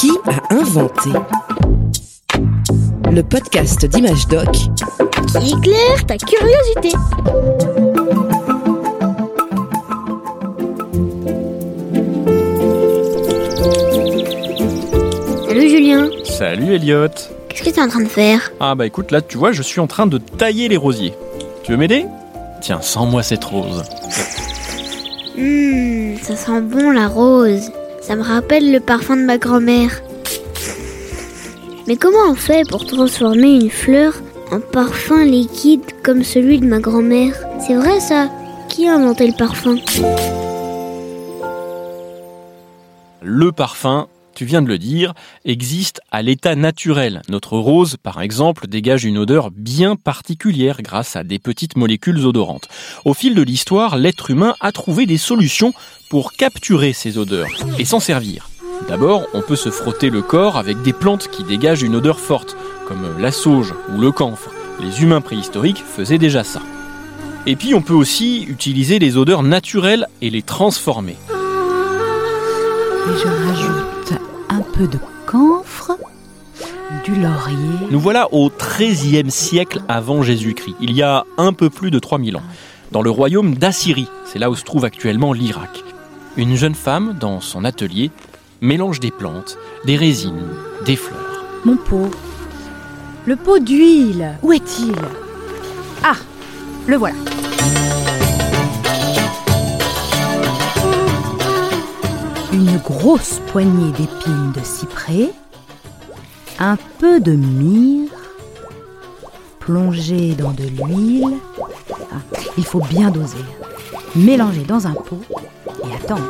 Qui a inventé Le podcast d'Image Doc qui éclaire ta curiosité. Salut Julien, Salut Elliot qu'est-ce que tu es en train de faire? Ah bah écoute, là tu vois, je suis en train de tailler les rosiers. Tu veux m'aider? Tiens, sens-moi cette rose. Hum, ça sent bon la rose. Ça me rappelle le parfum de ma grand-mère. Mais comment on fait pour transformer une fleur en parfum liquide comme celui de ma grand-mère? C'est vrai ça. Qui a inventé le parfum? Le parfum, tu viens de le dire, existe à l'état naturel. Notre rose, par exemple, dégage une odeur bien particulière grâce à des petites molécules odorantes. Au fil de l'histoire, l'être humain a trouvé des solutions pour capturer ces odeurs et s'en servir. D'abord, on peut se frotter le corps avec des plantes qui dégagent une odeur forte, comme la sauge ou le camphre. Les humains préhistoriques faisaient déjà ça. Et puis on peut aussi utiliser les odeurs naturelles et les transformer. Et je rajoute peu de camphre, du laurier. Nous voilà au XIIIe siècle avant Jésus-Christ, il y a un peu plus de 3000 ans, dans le royaume d'Assyrie, c'est là où se trouve actuellement l'Irak. Une jeune femme, dans son atelier, mélange des plantes, des résines, des fleurs. Mon pot. Le pot d'huile, où est-il? Ah, le voilà. Une grosse poignée d'épines de cyprès, un peu de myrrhe, plongé dans de l'huile. Ah, il faut bien doser. Mélanger dans un pot et attendre.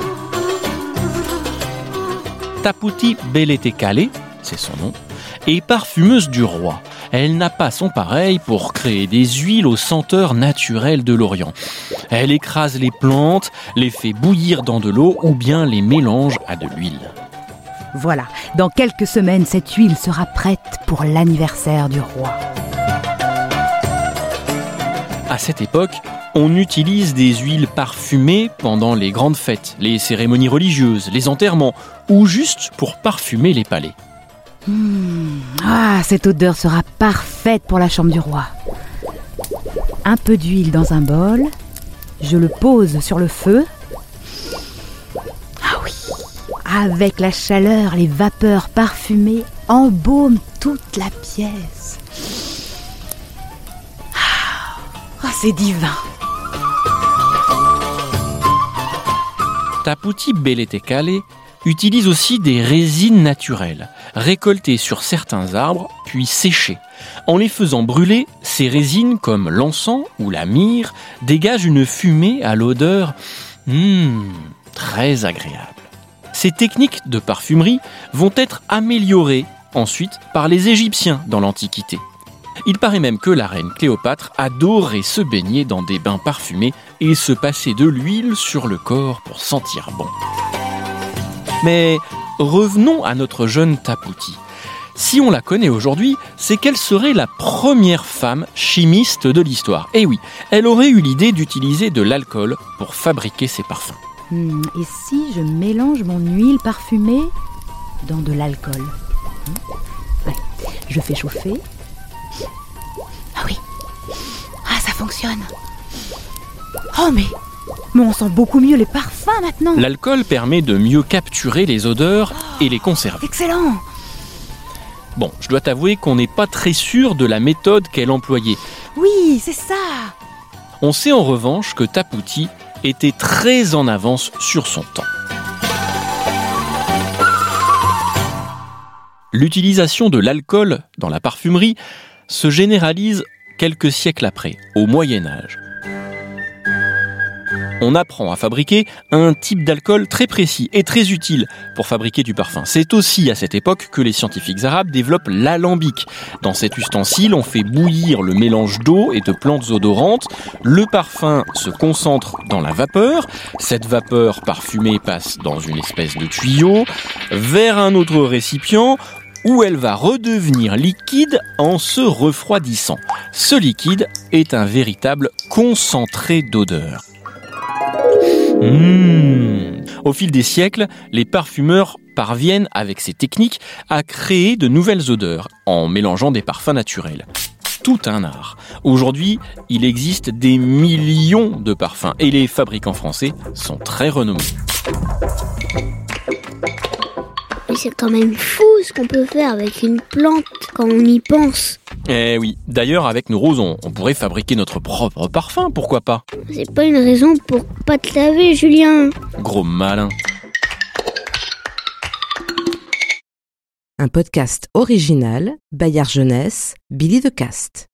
Taputi Beletekale, c'est son nom, est parfumeuse du roi. Elle n'a pas son pareil pour créer des huiles aux senteurs naturelles de l'Orient. Elle écrase les plantes, les fait bouillir dans de l'eau ou bien les mélange à de l'huile. Voilà, dans quelques semaines, cette huile sera prête pour l'anniversaire du roi. À cette époque, on utilise des huiles parfumées pendant les grandes fêtes, les cérémonies religieuses, les enterrements, ou juste pour parfumer les palais. Ah, cette odeur sera parfaite pour la chambre du roi. Un peu d'huile dans un bol. Je le pose sur le feu. Ah oui. Avec la chaleur, les vapeurs parfumées embaument toute la pièce. Ah, oh, c'est divin. Taputi Beletekale utilise aussi des résines naturelles, récoltées sur certains arbres, puis séchées. En les faisant brûler, ces résines, comme l'encens ou la myrrhe, dégagent une fumée à l'odeur hmm, très agréable. Ces techniques de parfumerie vont être améliorées ensuite par les Égyptiens dans l'Antiquité. Il paraît même que la reine Cléopâtre adorait se baigner dans des bains parfumés et se passer de l'huile sur le corps pour sentir bon. Mais revenons à notre jeune Tapouti. Si on la connaît aujourd'hui, c'est qu'elle serait la première femme chimiste de l'histoire. Et oui, elle aurait eu l'idée d'utiliser de l'alcool pour fabriquer ses parfums. Hmm, et si je mélange mon huile parfumée dans de l'alcool Hmm. Ouais, Je fais chauffer. Ah oui. Ah, ça fonctionne. Oh, mais, mais on sent beaucoup mieux les parfums maintenant. L'alcool permet de mieux capturer les odeurs et les conserver. Excellent. Bon, je dois t'avouer qu'on n'est pas très sûr de la méthode qu'elle employait. Oui, c'est ça. On sait en revanche que Tapouti était très en avance sur son temps. L'utilisation de l'alcool dans la parfumerie se généralise quelques siècles après, au Moyen Âge. On apprend à fabriquer un type d'alcool très précis et très utile pour fabriquer du parfum. C'est aussi à cette époque que les scientifiques arabes développent l'alambic. Dans cet ustensile, on fait bouillir le mélange d'eau et de plantes odorantes. Le parfum se concentre dans la vapeur. Cette vapeur parfumée passe dans une espèce de tuyau vers un autre récipient où elle va redevenir liquide en se refroidissant. Ce liquide est un véritable concentré d'odeur. Mmh. Au fil des siècles, les parfumeurs parviennent, avec ces techniques, à créer de nouvelles odeurs en mélangeant des parfums naturels. Tout un art. Aujourd'hui, il existe des millions de parfums et les fabricants français sont très renommés. C'est quand même fou ce qu'on peut faire avec une plante quand on y pense. Eh oui, d'ailleurs avec nos rosons, on pourrait fabriquer notre propre parfum, pourquoi pas C'est pas une raison pour pas te laver, Julien. Gros malin. Un podcast original, Bayard Jeunesse, Billy de Cast.